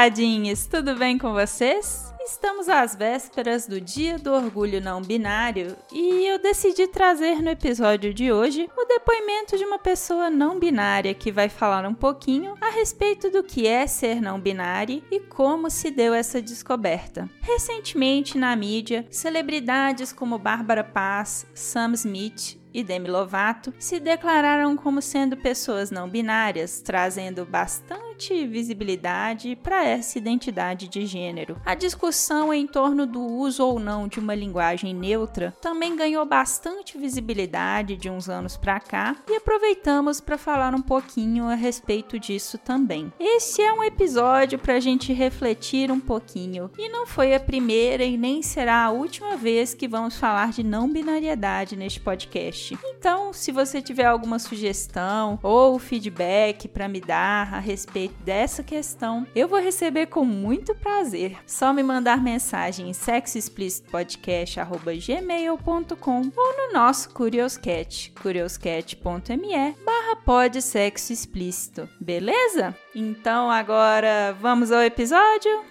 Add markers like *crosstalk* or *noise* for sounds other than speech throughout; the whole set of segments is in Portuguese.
Olá, taradinhas! Tudo bem com vocês? Estamos às vésperas do Dia do Orgulho Não Binário e eu decidi trazer no episódio de hoje o depoimento de uma pessoa não binária que vai falar um pouquinho a respeito do que é ser não binário e como se deu essa descoberta. Recentemente, na mídia, celebridades como Bárbara Paz, Sam Smith, e Demi Lovato se declararam como sendo pessoas não binárias, trazendo bastante visibilidade para essa identidade de gênero. A discussão em torno do uso ou não de uma linguagem neutra também ganhou bastante visibilidade de uns anos para cá e aproveitamos para falar um pouquinho a respeito disso também. Esse é um episódio para a gente refletir um pouquinho e não foi a primeira e nem será a última vez que vamos falar de não binariedade neste podcast podcast. Então, se você tiver alguma sugestão ou feedback para me dar a respeito dessa questão, eu vou receber com muito prazer. Só me mandar mensagem em sexoexplicitpodcast@gmail.com ou no nosso Curioscat, curioscat.me barra pode sexo explícito, beleza? Então agora vamos ao episódio?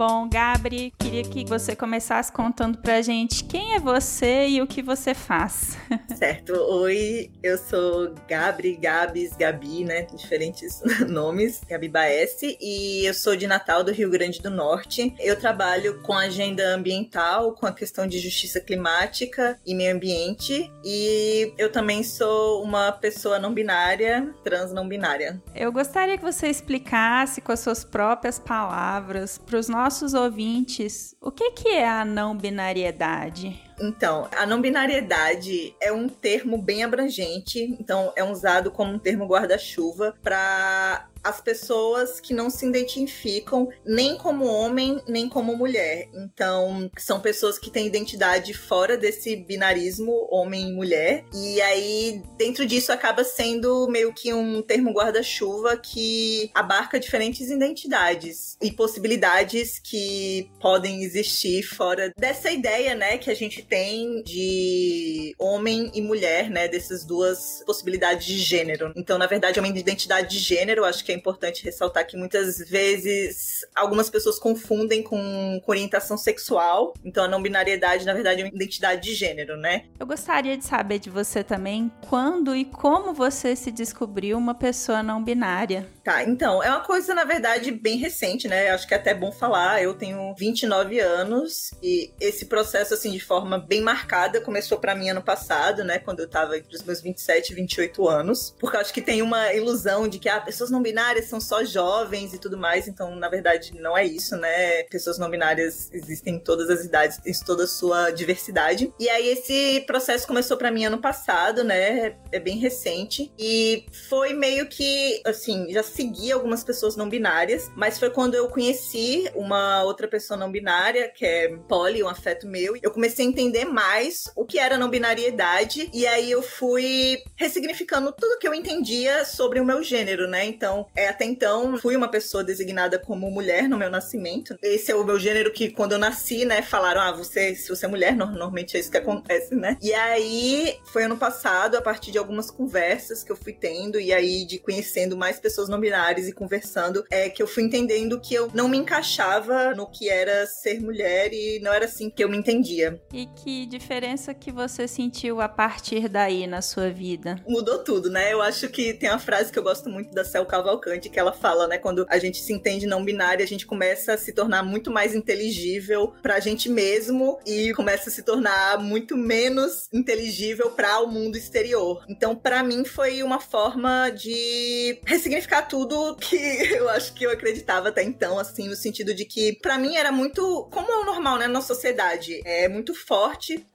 Bom, Gabri, queria que você começasse contando pra gente quem é você e o que você faz. *laughs* Certo. Oi, eu sou Gabri, Gabs, Gabi, né? Diferentes *laughs* nomes. Gabi Baesse. E eu sou de Natal, do Rio Grande do Norte. Eu trabalho com agenda ambiental, com a questão de justiça climática e meio ambiente. E eu também sou uma pessoa não binária, trans não binária. Eu gostaria que você explicasse com as suas próprias palavras para os nossos nossos ouvintes o que, que é a não binariedade. Então, a não binariedade é um termo bem abrangente, então é usado como um termo guarda-chuva para as pessoas que não se identificam nem como homem nem como mulher. Então, são pessoas que têm identidade fora desse binarismo homem e mulher. E aí, dentro disso, acaba sendo meio que um termo guarda-chuva que abarca diferentes identidades e possibilidades que podem existir fora dessa ideia, né, que a gente tem de homem e mulher, né, dessas duas possibilidades de gênero. Então, na verdade, é uma identidade de gênero, acho que é importante ressaltar que muitas vezes algumas pessoas confundem com, com orientação sexual. Então a não binariedade, na verdade, é uma identidade de gênero, né? Eu gostaria de saber de você também quando e como você se descobriu uma pessoa não binária. Tá, então, é uma coisa, na verdade, bem recente, né? Acho que é até bom falar. Eu tenho 29 anos e esse processo, assim, de forma bem marcada, começou para mim ano passado, né? Quando eu tava entre os meus 27 e 28 anos. Porque acho que tem uma ilusão de que, ah, pessoas não binárias são só jovens e tudo mais, então na verdade não é isso, né? Pessoas não binárias existem em todas as idades, em toda a sua diversidade. E aí esse processo começou para mim ano passado, né? É bem recente e foi meio que assim, já segui algumas pessoas não binárias, mas foi quando eu conheci uma outra pessoa não binária, que é Polly, um afeto meu, eu comecei a entender mais o que era não binariedade e aí eu fui ressignificando tudo que eu entendia sobre o meu gênero, né? Então, é, até então, fui uma pessoa designada como mulher no meu nascimento. Esse é o meu gênero que, quando eu nasci, né, falaram: ah, você, se você é mulher, normalmente é isso que acontece, né? E aí, foi ano passado, a partir de algumas conversas que eu fui tendo, e aí de conhecendo mais pessoas não binárias e conversando, é que eu fui entendendo que eu não me encaixava no que era ser mulher e não era assim que eu me entendia. E que diferença que você sentiu a partir daí na sua vida? Mudou tudo, né? Eu acho que tem uma frase que eu gosto muito da Cel Cavalcante, que ela fala, né? Quando a gente se entende não binário, a gente começa a se tornar muito mais inteligível pra gente mesmo e começa a se tornar muito menos inteligível para o mundo exterior. Então, para mim, foi uma forma de ressignificar tudo *laughs* que eu acho que eu acreditava até então, assim, no sentido de que, para mim, era muito. Como é o normal, né, na sociedade? É muito forte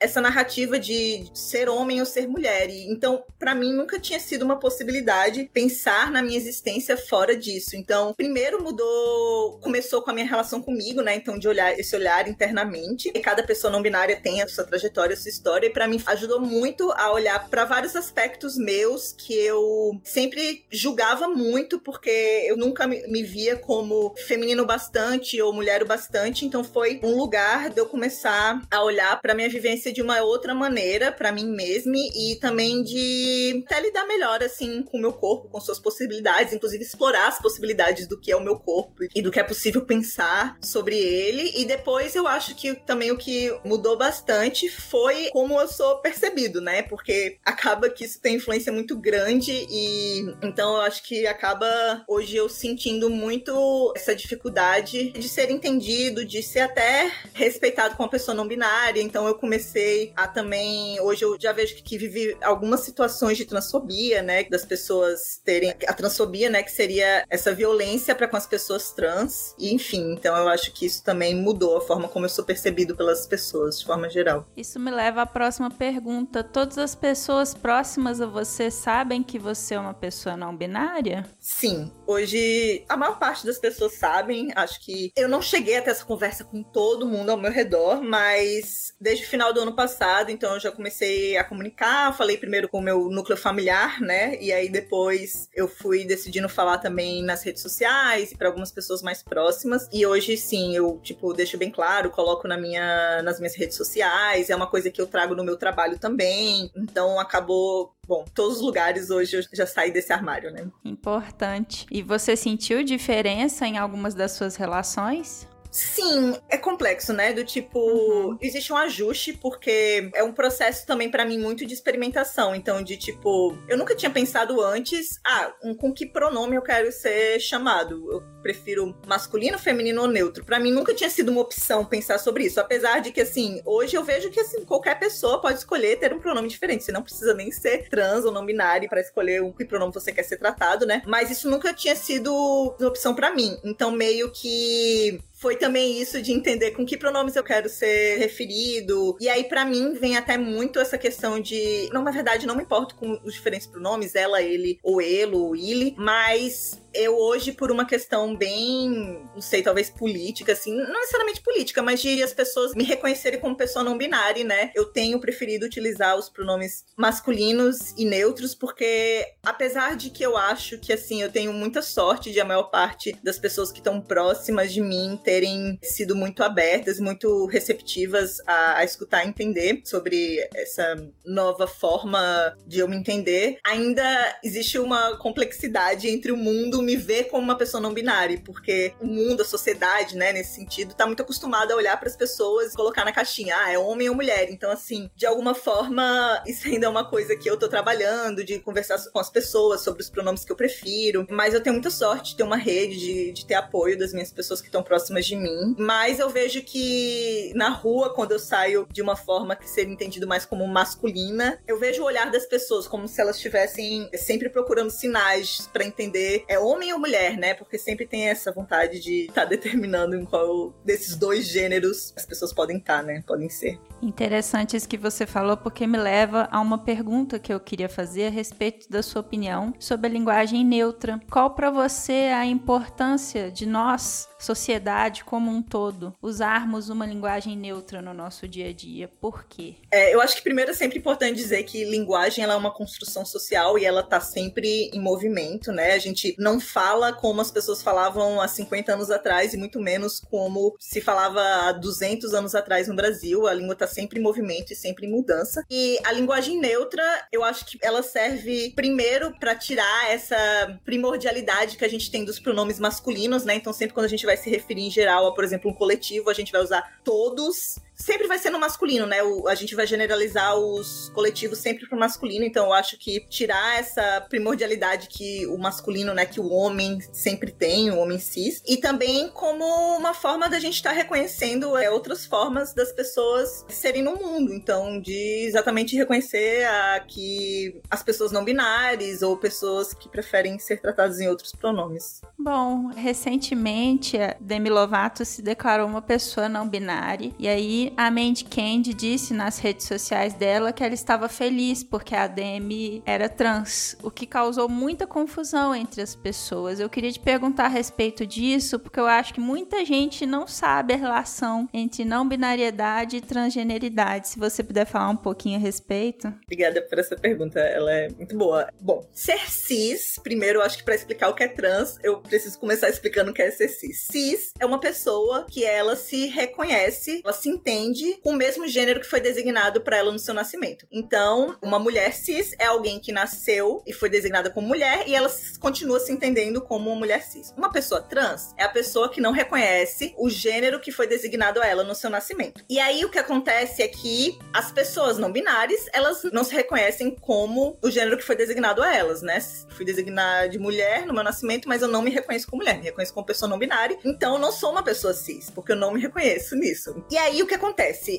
essa narrativa de ser homem ou ser mulher. E, então, para mim, nunca tinha sido uma possibilidade pensar na minha existência fora disso. Então, primeiro mudou. Começou com a minha relação comigo, né? Então, de olhar esse olhar internamente. E cada pessoa não binária tem a sua trajetória, a sua história. E para mim, ajudou muito a olhar para vários aspectos meus que eu sempre julgava muito, porque eu nunca me via como feminino bastante ou mulher o bastante. Então, foi um lugar de eu começar a olhar para minha vivência de uma outra maneira, para mim mesma, e também de até lidar melhor, assim, com o meu corpo, com suas possibilidades, inclusive explorar as possibilidades do que é o meu corpo e do que é possível pensar sobre ele. E depois eu acho que também o que mudou bastante foi como eu sou percebido, né? Porque acaba que isso tem influência muito grande e então eu acho que acaba hoje eu sentindo muito essa dificuldade de ser entendido, de ser até respeitado como pessoa não binária. Então eu comecei a também, hoje eu já vejo que, que vivi algumas situações de transfobia, né, das pessoas terem a transfobia, né, que seria essa violência para com as pessoas trans. E enfim, então eu acho que isso também mudou a forma como eu sou percebido pelas pessoas de forma geral. Isso me leva à próxima pergunta. Todas as pessoas próximas a você sabem que você é uma pessoa não binária? Sim. Hoje a maior parte das pessoas sabem. Acho que eu não cheguei a ter essa conversa com todo mundo ao meu redor, mas desde o final do ano passado, então eu já comecei a comunicar. Falei primeiro com o meu núcleo familiar, né? E aí depois eu fui decidindo falar também nas redes sociais e para algumas pessoas mais próximas. E hoje sim, eu tipo deixo bem claro, coloco na minha nas minhas redes sociais, é uma coisa que eu trago no meu trabalho também. Então acabou bom, todos os lugares hoje eu já saí desse armário, né? Importante. E você sentiu diferença em algumas das suas relações? Sim, é complexo, né? Do tipo, uhum. existe um ajuste, porque é um processo também para mim muito de experimentação. Então, de tipo, eu nunca tinha pensado antes, ah, um, com que pronome eu quero ser chamado. Eu prefiro masculino, feminino ou neutro. Para mim nunca tinha sido uma opção pensar sobre isso, apesar de que assim, hoje eu vejo que assim, qualquer pessoa pode escolher ter um pronome diferente. Você não precisa nem ser trans ou não binário para escolher o que pronome você quer ser tratado, né? Mas isso nunca tinha sido uma opção para mim. Então meio que foi também isso de entender com que pronomes eu quero ser referido. E aí, para mim, vem até muito essa questão de. Não, na verdade, não me importo com os diferentes pronomes, ela, ele, ou ele, ou ele, mas eu hoje, por uma questão bem, não sei, talvez política, assim, não necessariamente política, mas de as pessoas me reconhecerem como pessoa não binária, né? Eu tenho preferido utilizar os pronomes masculinos e neutros, porque apesar de que eu acho que, assim, eu tenho muita sorte de a maior parte das pessoas que estão próximas de mim terem sido muito abertas, muito receptivas a, a escutar e entender sobre essa nova forma de eu me entender, ainda existe uma complexidade entre o mundo me ver como uma pessoa não binária, porque o mundo, a sociedade, né, nesse sentido, tá muito acostumado a olhar para as pessoas e colocar na caixinha, ah, é homem ou mulher. Então, assim, de alguma forma, isso ainda é uma coisa que eu tô trabalhando, de conversar com as pessoas sobre os pronomes que eu prefiro. Mas eu tenho muita sorte de ter uma rede, de, de ter apoio das minhas pessoas que estão próximas de mim. Mas eu vejo que na rua, quando eu saio de uma forma que seria entendido mais como masculina, eu vejo o olhar das pessoas como se elas estivessem sempre procurando sinais para entender é homem homem ou mulher, né? Porque sempre tem essa vontade de estar tá determinando em qual desses dois gêneros as pessoas podem estar, tá, né? Podem ser. Interessante isso que você falou, porque me leva a uma pergunta que eu queria fazer a respeito da sua opinião sobre a linguagem neutra. Qual para você a importância de nós, sociedade como um todo, usarmos uma linguagem neutra no nosso dia a dia? Por quê? É, eu acho que primeiro é sempre importante dizer que linguagem ela é uma construção social e ela tá sempre em movimento, né? A gente não fala como as pessoas falavam há 50 anos atrás e muito menos como se falava há 200 anos atrás no Brasil. A língua tá sempre em movimento e sempre em mudança. E a linguagem neutra, eu acho que ela serve primeiro para tirar essa primordialidade que a gente tem dos pronomes masculinos, né? Então sempre quando a gente vai se referir em geral a, por exemplo, um coletivo, a gente vai usar todos sempre vai ser no masculino, né? O, a gente vai generalizar os coletivos sempre pro masculino, então eu acho que tirar essa primordialidade que o masculino, né, que o homem sempre tem, o homem cis, e também como uma forma da gente estar tá reconhecendo é, outras formas das pessoas serem no mundo, então de exatamente reconhecer a, que as pessoas não binárias ou pessoas que preferem ser tratadas em outros pronomes. Bom, recentemente Demi Lovato se declarou uma pessoa não binária e aí a Mandy Candy disse nas redes sociais dela que ela estava feliz porque a Demi era trans, o que causou muita confusão entre as pessoas. Eu queria te perguntar a respeito disso porque eu acho que muita gente não sabe a relação entre não binariedade e transgeneridade. Se você puder falar um pouquinho a respeito. Obrigada por essa pergunta, ela é muito boa. Bom, ser cis, primeiro eu acho que para explicar o que é trans, eu preciso começar explicando o que é ser cis. Cis é uma pessoa que ela se reconhece, ela se entende com o mesmo gênero que foi designado para ela no seu nascimento. Então, uma mulher cis é alguém que nasceu e foi designada como mulher e ela continua se entendendo como uma mulher cis. Uma pessoa trans é a pessoa que não reconhece o gênero que foi designado a ela no seu nascimento. E aí o que acontece é que as pessoas não binárias, elas não se reconhecem como o gênero que foi designado a elas, né? Fui designada de mulher no meu nascimento, mas eu não me reconheço como mulher, me reconheço como pessoa não binária. Então eu não sou uma pessoa cis, porque eu não me reconheço nisso. E aí o que acontece?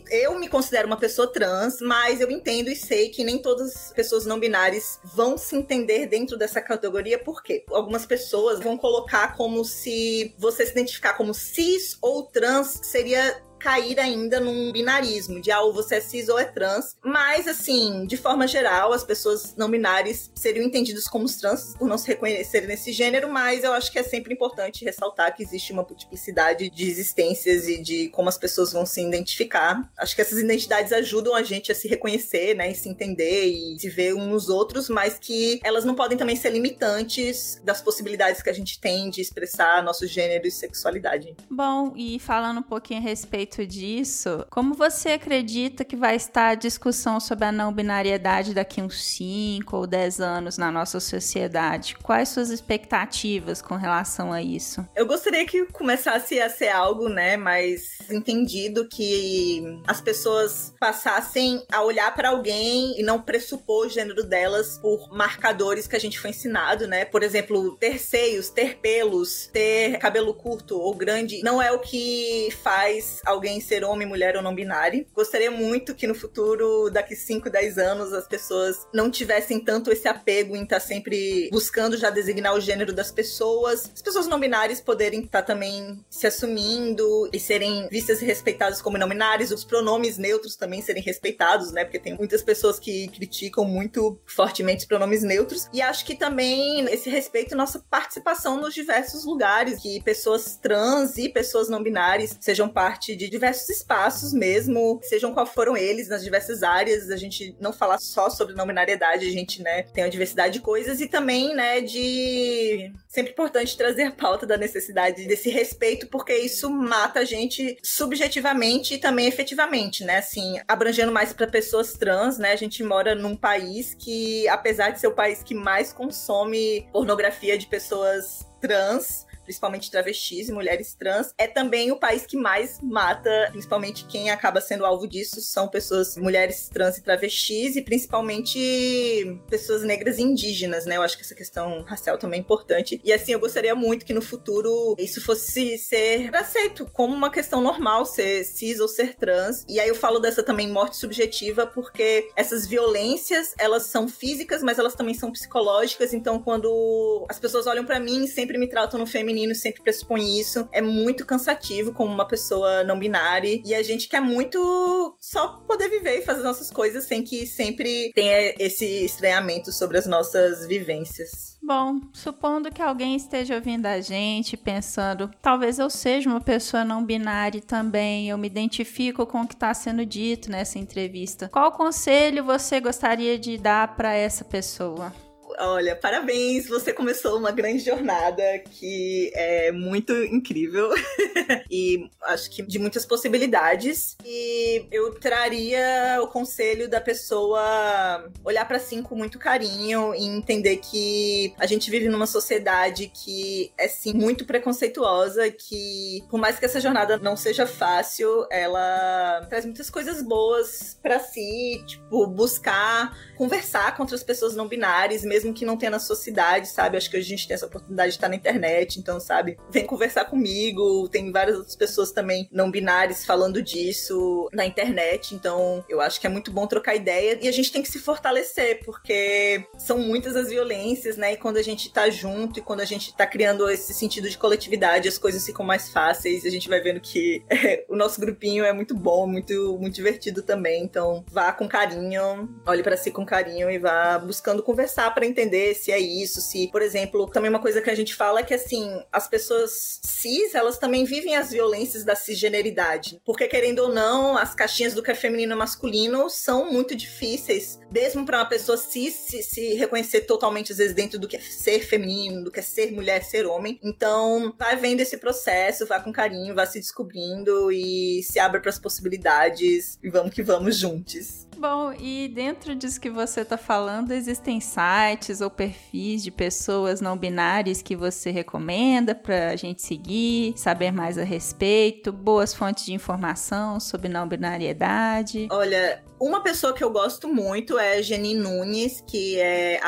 Eu me considero uma pessoa trans, mas eu entendo e sei que nem todas as pessoas não binárias vão se entender dentro dessa categoria, porque algumas pessoas vão colocar como se você se identificar como cis ou trans seria cair ainda num binarismo de ah, ou você é cis ou é trans. Mas, assim, de forma geral, as pessoas não binárias seriam entendidas como trans por não se reconhecerem nesse gênero, mas eu acho que é sempre importante ressaltar que existe uma multiplicidade de existências e de como as pessoas vão se identificar. Acho que essas identidades ajudam a gente a se reconhecer, né, e se entender e se ver uns nos outros, mas que elas não podem também ser limitantes das possibilidades que a gente tem de expressar nosso gênero e sexualidade. Bom, e falando um pouquinho a respeito respeito disso, como você acredita que vai estar a discussão sobre a não binariedade daqui uns 5 ou 10 anos na nossa sociedade? Quais suas expectativas com relação a isso? Eu gostaria que começasse a ser algo, né, mais entendido que as pessoas passassem a olhar para alguém e não pressupor o gênero delas por marcadores que a gente foi ensinado, né? Por exemplo, ter seios, ter pelos, ter cabelo curto ou grande não é o que faz alguém ser homem, mulher ou não binário. Gostaria muito que no futuro, daqui 5, 10 anos, as pessoas não tivessem tanto esse apego em estar tá sempre buscando já designar o gênero das pessoas. As pessoas não binárias poderem estar tá também se assumindo e serem vistas e respeitadas como não binárias, os pronomes neutros também serem respeitados, né? Porque tem muitas pessoas que criticam muito fortemente os pronomes neutros. E acho que também esse respeito nossa participação nos diversos lugares, que pessoas trans e pessoas não binárias sejam parte de diversos espaços mesmo, sejam qual foram eles, nas diversas áreas, a gente não falar só sobre não binariedade, a gente, né, tem uma diversidade de coisas e também, né, de sempre importante trazer a pauta da necessidade desse respeito, porque isso mata a gente subjetivamente e também efetivamente, né? Assim, abrangendo mais para pessoas trans, né? A gente mora num país que, apesar de ser o país que mais consome pornografia de pessoas trans, principalmente travestis e mulheres trans, é também o país que mais mata, principalmente quem acaba sendo alvo disso são pessoas, mulheres trans e travestis, e principalmente pessoas negras e indígenas, né? Eu acho que essa questão racial também é importante. E assim, eu gostaria muito que no futuro isso fosse ser aceito como uma questão normal, ser cis ou ser trans. E aí eu falo dessa também morte subjetiva, porque essas violências, elas são físicas, mas elas também são psicológicas. Então, quando as pessoas olham para mim e sempre me tratam no feminino, feminino sempre pressupõe isso. É muito cansativo como uma pessoa não binária. E a gente quer muito só poder viver e fazer nossas coisas sem que sempre tenha esse estranhamento sobre as nossas vivências. Bom, supondo que alguém esteja ouvindo a gente pensando, talvez eu seja uma pessoa não binária também, eu me identifico com o que está sendo dito nessa entrevista. Qual conselho você gostaria de dar para essa pessoa? Olha, parabéns, você começou uma grande jornada que é muito incrível *laughs* e acho que de muitas possibilidades. E eu traria o conselho da pessoa olhar para si com muito carinho e entender que a gente vive numa sociedade que é sim muito preconceituosa, que por mais que essa jornada não seja fácil, ela traz muitas coisas boas para si, tipo, buscar conversar com outras pessoas não binárias, mesmo que não tenha na sua cidade, sabe? Acho que a gente tem essa oportunidade de estar na internet, então, sabe? Vem conversar comigo, tem várias outras pessoas também não binárias falando disso na internet, então eu acho que é muito bom trocar ideia e a gente tem que se fortalecer, porque são muitas as violências, né? E quando a gente tá junto e quando a gente tá criando esse sentido de coletividade, as coisas ficam mais fáceis a gente vai vendo que *laughs* é, o nosso grupinho é muito bom, muito, muito divertido também, então vá com carinho, olhe para si com carinho e vá buscando conversar para entender se é isso, se, por exemplo, também uma coisa que a gente fala é que assim, as pessoas cis, elas também vivem as violências da cisgeneridade. Porque querendo ou não, as caixinhas do que é feminino e masculino são muito difíceis, mesmo para uma pessoa cis se, se reconhecer totalmente às vezes dentro do que é ser feminino, do que é ser mulher, ser homem. Então, vai vendo esse processo, vá com carinho, vá se descobrindo e se abra para as possibilidades e vamos que vamos juntos. Bom, e dentro disso que você está falando, existem sites ou perfis de pessoas não binárias que você recomenda para a gente seguir, saber mais a respeito, boas fontes de informação sobre não binariedade? Olha, uma pessoa que eu gosto muito é Jenny Nunes, que é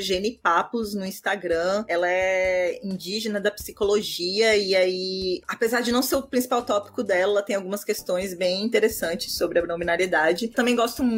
genipapos no Instagram. Ela é indígena da psicologia e aí, apesar de não ser o principal tópico dela, tem algumas questões bem interessantes sobre a não binariedade. Também gosto muito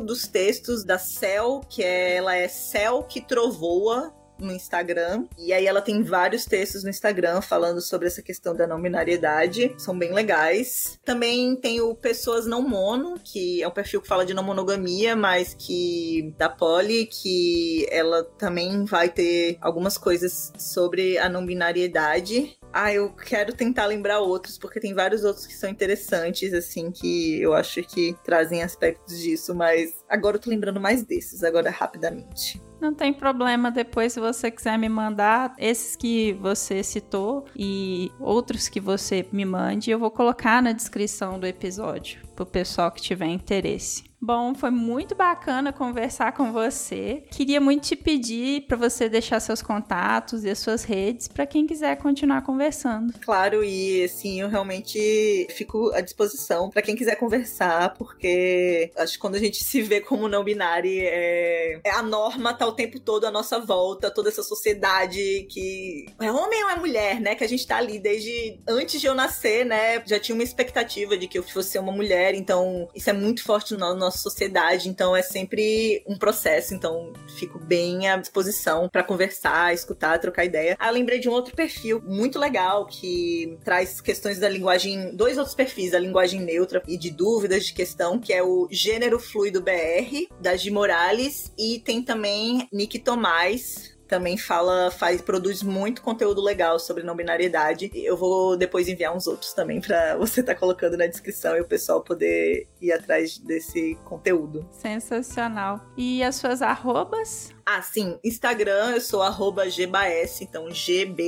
dos textos da Cel, que é, ela é Cel que trovoa, no Instagram. E aí ela tem vários textos no Instagram falando sobre essa questão da não binariedade. São bem legais. Também tem o Pessoas Não Mono, que é um perfil que fala de não monogamia, mas que da Polly, que ela também vai ter algumas coisas sobre a não binariedade. Ah, eu quero tentar lembrar outros, porque tem vários outros que são interessantes, assim, que eu acho que trazem aspectos disso, mas agora eu tô lembrando mais desses, agora rapidamente. Não tem problema depois se você quiser me mandar esses que você citou e outros que você me mande, eu vou colocar na descrição do episódio pro pessoal que tiver interesse. Bom, foi muito bacana conversar com você. Queria muito te pedir para você deixar seus contatos e as suas redes para quem quiser continuar conversando. Claro, e assim, eu realmente fico à disposição para quem quiser conversar, porque acho que quando a gente se vê como não binário, é, é a norma tá o tempo todo à nossa volta, toda essa sociedade que é homem ou é mulher, né? Que a gente tá ali desde antes de eu nascer, né? Já tinha uma expectativa de que eu fosse uma mulher, então isso é muito forte nosso nossa sociedade, então é sempre um processo, então fico bem à disposição para conversar, escutar, trocar ideia. Ah, lembrei de um outro perfil muito legal que traz questões da linguagem, dois outros perfis, da linguagem neutra e de dúvidas de questão, que é o Gênero Fluido BR, da G Morales, e tem também Nick Tomás, também fala, faz, produz muito conteúdo legal sobre não binariedade. Eu vou depois enviar uns outros também para *laughs* você estar tá colocando na descrição e o pessoal poder ir atrás desse conteúdo. Sensacional. E as suas arrobas? Ah, sim. Instagram, eu sou arroba GBAS, então G-B-A-E-S-S-E.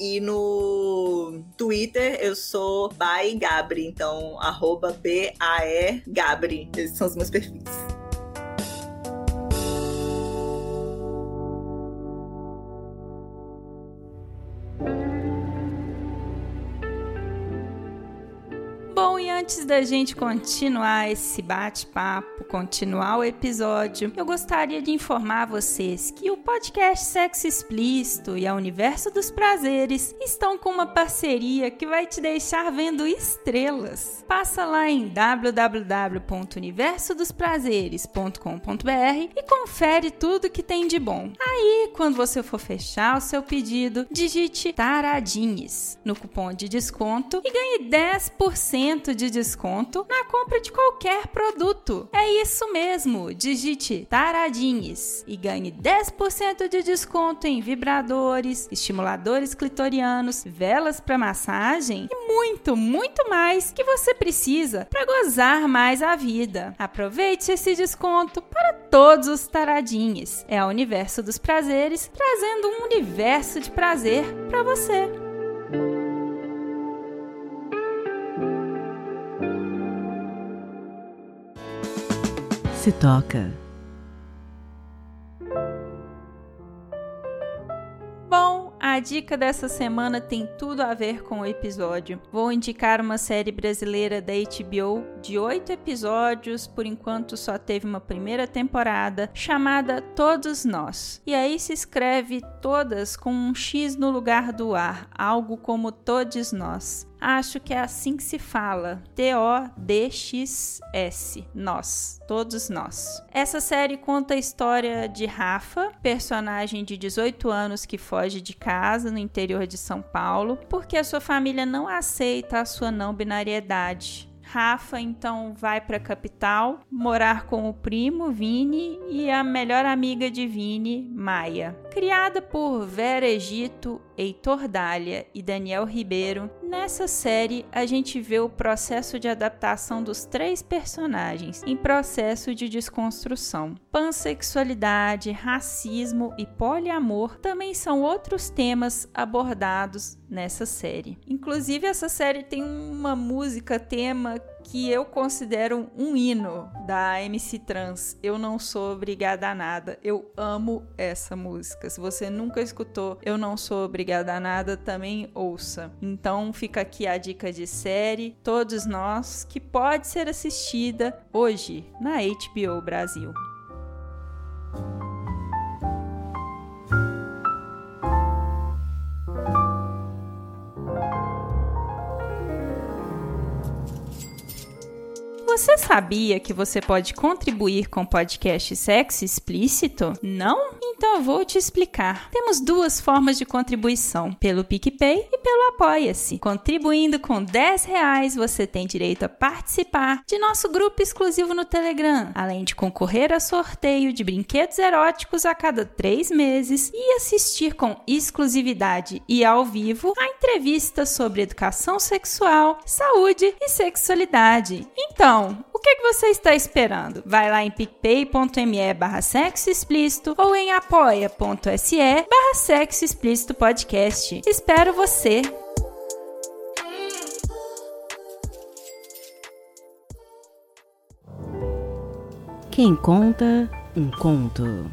E no Twitter, eu sou by Gabri, então arroba B-A-E Gabri. Esses são os meus perfis. Antes da gente continuar esse bate-papo, continuar o episódio, eu gostaria de informar vocês que o podcast Sexo Explícito e a Universo dos Prazeres estão com uma parceria que vai te deixar vendo estrelas. Passa lá em www.universodosprazeres.com.br e confere tudo que tem de bom. Aí, quando você for fechar o seu pedido, digite Taradinhas no cupom de desconto e ganhe 10% de de desconto na compra de qualquer produto. É isso mesmo, digite Taradinhas e ganhe 10% de desconto em vibradores, estimuladores clitorianos, velas para massagem e muito, muito mais que você precisa para gozar mais a vida. Aproveite esse desconto para todos os taradinhos. É o universo dos prazeres trazendo um universo de prazer para você. Se toca. Bom, a dica dessa semana tem tudo a ver com o episódio. Vou indicar uma série brasileira da HBO de oito episódios, por enquanto só teve uma primeira temporada, chamada Todos Nós. E aí se escreve todas com um X no lugar do ar, algo como Todos Nós. Acho que é assim que se fala. T-O-D-X-S. Nós. Todos nós. Essa série conta a história de Rafa, personagem de 18 anos que foge de casa no interior de São Paulo, porque a sua família não aceita a sua não binariedade. Rafa então vai para a capital morar com o primo Vini e a melhor amiga de Vini, Maia. Criada por Vera Egito, Heitor Dália e Daniel Ribeiro, nessa série a gente vê o processo de adaptação dos três personagens em processo de desconstrução. Pansexualidade, racismo e poliamor também são outros temas abordados nessa série. Inclusive, essa série tem uma música tema que eu considero um hino da MC Trans. Eu não sou obrigada a nada. Eu amo essa música. Se você nunca escutou Eu Não Sou Obrigada a Nada, também ouça. Então fica aqui a dica de série, Todos Nós, que pode ser assistida hoje na HBO Brasil. Você sabia que você pode contribuir com podcast Sexo Explícito? Não? Então eu vou te explicar. Temos duas formas de contribuição: pelo PicPay e pelo Apoia-se. Contribuindo com 10 reais, você tem direito a participar de nosso grupo exclusivo no Telegram, além de concorrer a sorteio de brinquedos eróticos a cada três meses e assistir com exclusividade e ao vivo a entrevista sobre educação sexual, saúde e sexualidade. Então, o que, que você está esperando? Vai lá em picpay.me barra sexo explícito ou em apoia.se barra sexo explícito podcast. Espero você! Quem conta um conto.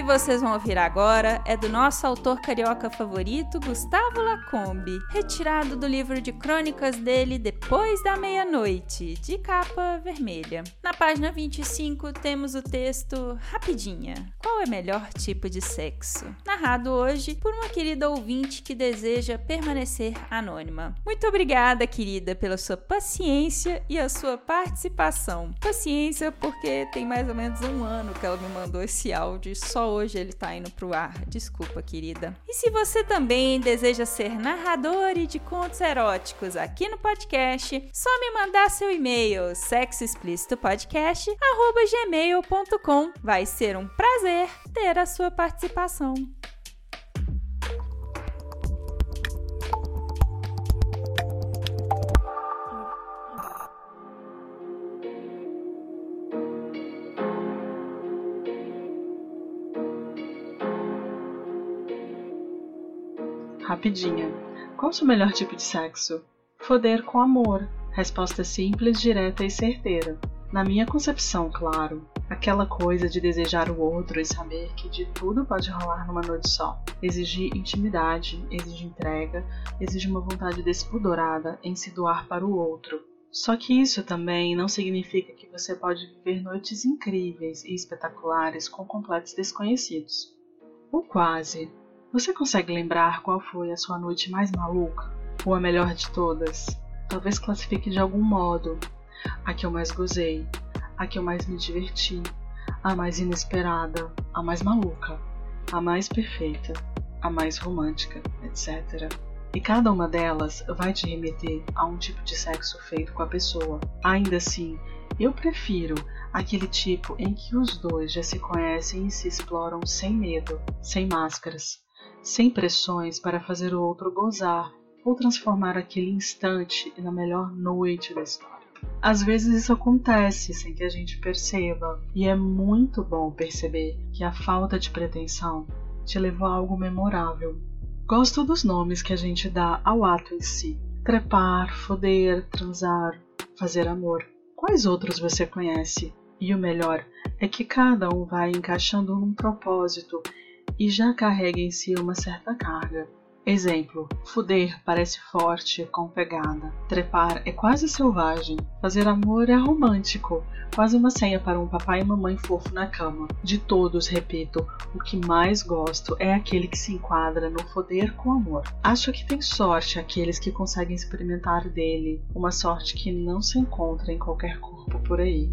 Que vocês vão ouvir agora é do nosso autor carioca favorito, Gustavo Lacombe, retirado do livro de crônicas dele Depois da Meia-Noite, de capa vermelha. Na página 25 temos o texto Rapidinha. Qual é melhor tipo de sexo? Narrado hoje por uma querida ouvinte que deseja permanecer anônima. Muito obrigada, querida, pela sua paciência e a sua participação. Paciência porque tem mais ou menos um ano que ela me mandou esse áudio e hoje ele tá indo pro ar. Desculpa, querida. E se você também deseja ser narrador de contos eróticos aqui no podcast, só me mandar seu e-mail sexoexplicitopodcast@gmail.com. Vai ser um prazer ter a sua participação. Rapidinha. Qual o seu melhor tipo de sexo? Foder com amor. Resposta simples, direta e certeira. Na minha concepção, claro. Aquela coisa de desejar o outro e saber que de tudo pode rolar numa noite só. Exige intimidade, exige entrega, exige uma vontade despudorada em se doar para o outro. Só que isso também não significa que você pode viver noites incríveis e espetaculares com completos desconhecidos. Ou quase. Você consegue lembrar qual foi a sua noite mais maluca? Ou a melhor de todas? Talvez classifique de algum modo. A que eu mais gozei, a que eu mais me diverti, a mais inesperada, a mais maluca, a mais perfeita. a mais romântica, etc. E cada uma delas vai te remeter a um tipo de sexo feito com a pessoa. Ainda assim, eu prefiro aquele tipo em que os dois já se conhecem e se exploram sem medo, sem máscaras, sem pressões para fazer o outro gozar ou transformar aquele instante na melhor noite da história. Às vezes isso acontece sem que a gente perceba, e é muito bom perceber que a falta de pretensão te levou a algo memorável. Gosto dos nomes que a gente dá ao ato em si: trepar, foder, transar, fazer amor. Quais outros você conhece? E o melhor é que cada um vai encaixando num propósito e já carrega em si uma certa carga. Exemplo: fuder parece forte, com pegada. Trepar é quase selvagem. Fazer amor é romântico, quase uma senha para um papai e mamãe fofo na cama. De todos, repito, o que mais gosto é aquele que se enquadra no foder com amor. Acho que tem sorte aqueles que conseguem experimentar dele, uma sorte que não se encontra em qualquer corpo por aí.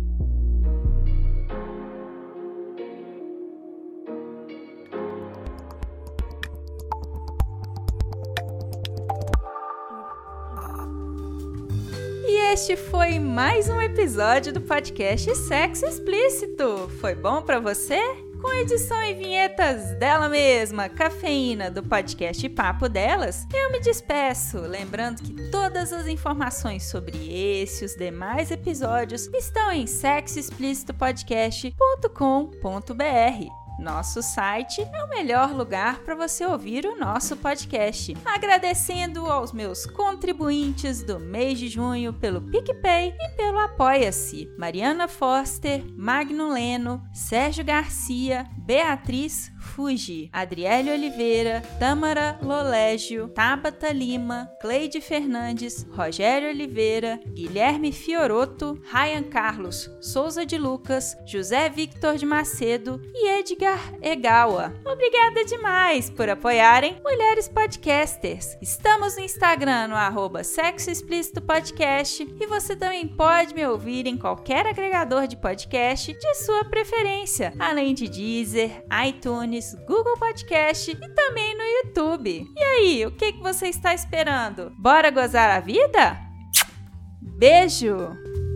Este foi mais um episódio do podcast Sexo Explícito. Foi bom para você? Com edição e vinhetas dela mesma, Cafeína, do podcast Papo Delas, eu me despeço, lembrando que todas as informações sobre esse e os demais episódios estão em sexoexplicitopodcast.com.br. Nosso site é o melhor lugar para você ouvir o nosso podcast. Agradecendo aos meus contribuintes do mês de junho pelo PicPay e pelo Apoia-se: Mariana Foster, Magno Leno, Sérgio Garcia, Beatriz Fuji, Adriele Oliveira, Tamara Lolégio, Tabata Lima, Cleide Fernandes, Rogério Oliveira, Guilherme Fioroto, Ryan Carlos, Souza de Lucas, José Victor de Macedo e Edgar Egawa. Obrigada demais por apoiarem Mulheres Podcasters. Estamos no Instagram no arroba Sexo Explícito Podcast e você também pode me ouvir em qualquer agregador de podcast de sua preferência, além de Deezer, iTunes, Google Podcast e também no YouTube. E aí, o que, que você está esperando? Bora gozar a vida? Beijo!